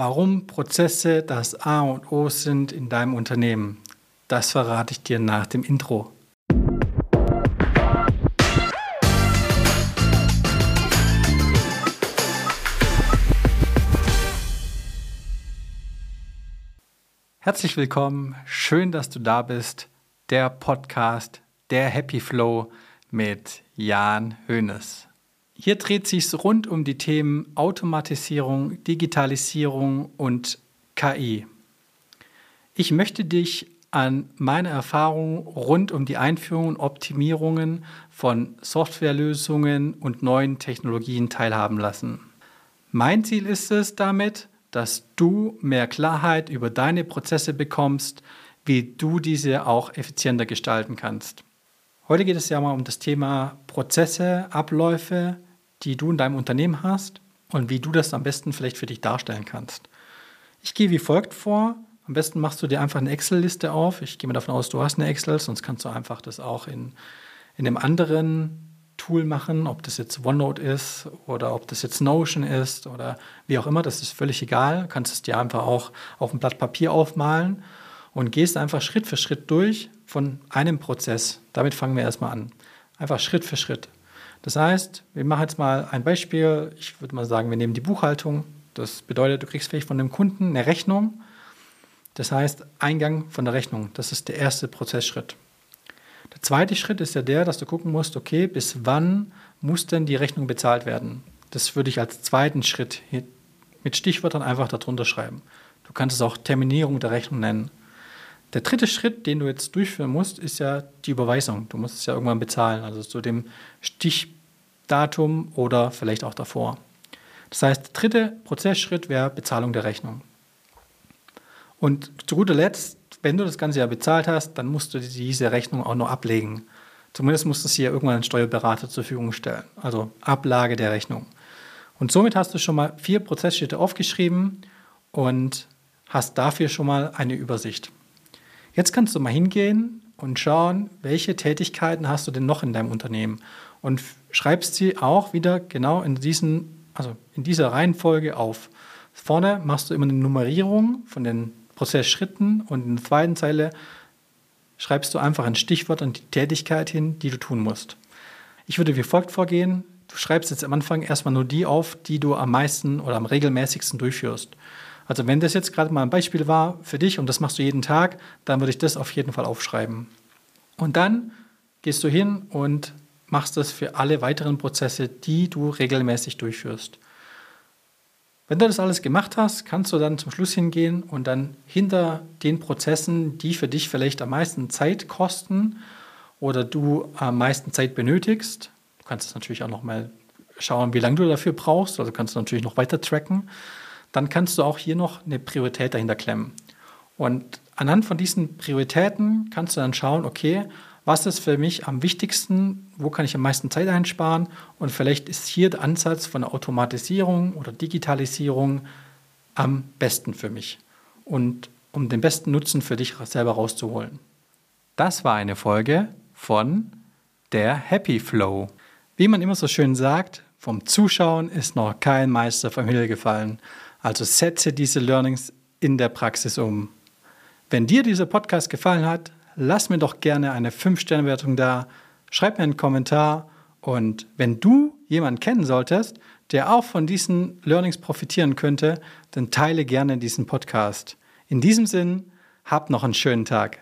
Warum Prozesse das A und O sind in deinem Unternehmen, das verrate ich dir nach dem Intro. Herzlich willkommen, schön, dass du da bist. Der Podcast, der Happy Flow mit Jan Hoeneß. Hier dreht sich rund um die Themen Automatisierung, Digitalisierung und KI. Ich möchte dich an meine Erfahrungen rund um die Einführung und Optimierungen von Softwarelösungen und neuen Technologien teilhaben lassen. Mein Ziel ist es damit, dass du mehr Klarheit über deine Prozesse bekommst, wie du diese auch effizienter gestalten kannst. Heute geht es ja mal um das Thema Prozesse, Abläufe, die du in deinem Unternehmen hast und wie du das am besten vielleicht für dich darstellen kannst. Ich gehe wie folgt vor. Am besten machst du dir einfach eine Excel-Liste auf. Ich gehe mal davon aus, du hast eine Excel, sonst kannst du einfach das auch in, in einem anderen Tool machen, ob das jetzt OneNote ist oder ob das jetzt Notion ist oder wie auch immer, das ist völlig egal. Du kannst es dir einfach auch auf ein Blatt Papier aufmalen und gehst einfach Schritt für Schritt durch von einem Prozess. Damit fangen wir erstmal an. Einfach Schritt für Schritt. Das heißt, wir machen jetzt mal ein Beispiel. Ich würde mal sagen, wir nehmen die Buchhaltung. Das bedeutet, du kriegst vielleicht von dem Kunden eine Rechnung. Das heißt, Eingang von der Rechnung. Das ist der erste Prozessschritt. Der zweite Schritt ist ja der, dass du gucken musst, okay, bis wann muss denn die Rechnung bezahlt werden? Das würde ich als zweiten Schritt mit Stichwörtern einfach darunter schreiben. Du kannst es auch Terminierung der Rechnung nennen. Der dritte Schritt, den du jetzt durchführen musst, ist ja die Überweisung. Du musst es ja irgendwann bezahlen, also zu dem Stichdatum oder vielleicht auch davor. Das heißt, der dritte Prozessschritt wäre Bezahlung der Rechnung. Und zu guter Letzt, wenn du das Ganze ja bezahlt hast, dann musst du diese Rechnung auch noch ablegen. Zumindest musst du sie ja irgendwann einen Steuerberater zur Verfügung stellen. Also Ablage der Rechnung. Und somit hast du schon mal vier Prozessschritte aufgeschrieben und hast dafür schon mal eine Übersicht. Jetzt kannst du mal hingehen und schauen, welche Tätigkeiten hast du denn noch in deinem Unternehmen und schreibst sie auch wieder genau in diesen, also in dieser Reihenfolge auf. Vorne machst du immer eine Nummerierung von den Prozessschritten und in der zweiten Zeile schreibst du einfach ein Stichwort und die Tätigkeit hin, die du tun musst. Ich würde wie folgt vorgehen. Du schreibst jetzt am Anfang erstmal nur die auf, die du am meisten oder am regelmäßigsten durchführst. Also wenn das jetzt gerade mal ein Beispiel war für dich und das machst du jeden Tag, dann würde ich das auf jeden Fall aufschreiben. Und dann gehst du hin und machst das für alle weiteren Prozesse, die du regelmäßig durchführst. Wenn du das alles gemacht hast, kannst du dann zum Schluss hingehen und dann hinter den Prozessen, die für dich vielleicht am meisten Zeit kosten oder du am meisten Zeit benötigst, du kannst es natürlich auch noch mal schauen, wie lange du dafür brauchst, also kannst du natürlich noch weiter tracken, dann kannst du auch hier noch eine Priorität dahinter klemmen. Und anhand von diesen Prioritäten kannst du dann schauen, okay, was ist für mich am wichtigsten, wo kann ich am meisten Zeit einsparen und vielleicht ist hier der Ansatz von der Automatisierung oder Digitalisierung am besten für mich und um den besten Nutzen für dich selber rauszuholen. Das war eine Folge von der Happy Flow. Wie man immer so schön sagt, vom Zuschauen ist noch kein Meister vom Himmel gefallen. Also setze diese Learnings in der Praxis um. Wenn dir dieser Podcast gefallen hat, lass mir doch gerne eine 5-Sterne-Wertung da, schreib mir einen Kommentar und wenn du jemanden kennen solltest, der auch von diesen Learnings profitieren könnte, dann teile gerne diesen Podcast. In diesem Sinn, hab noch einen schönen Tag.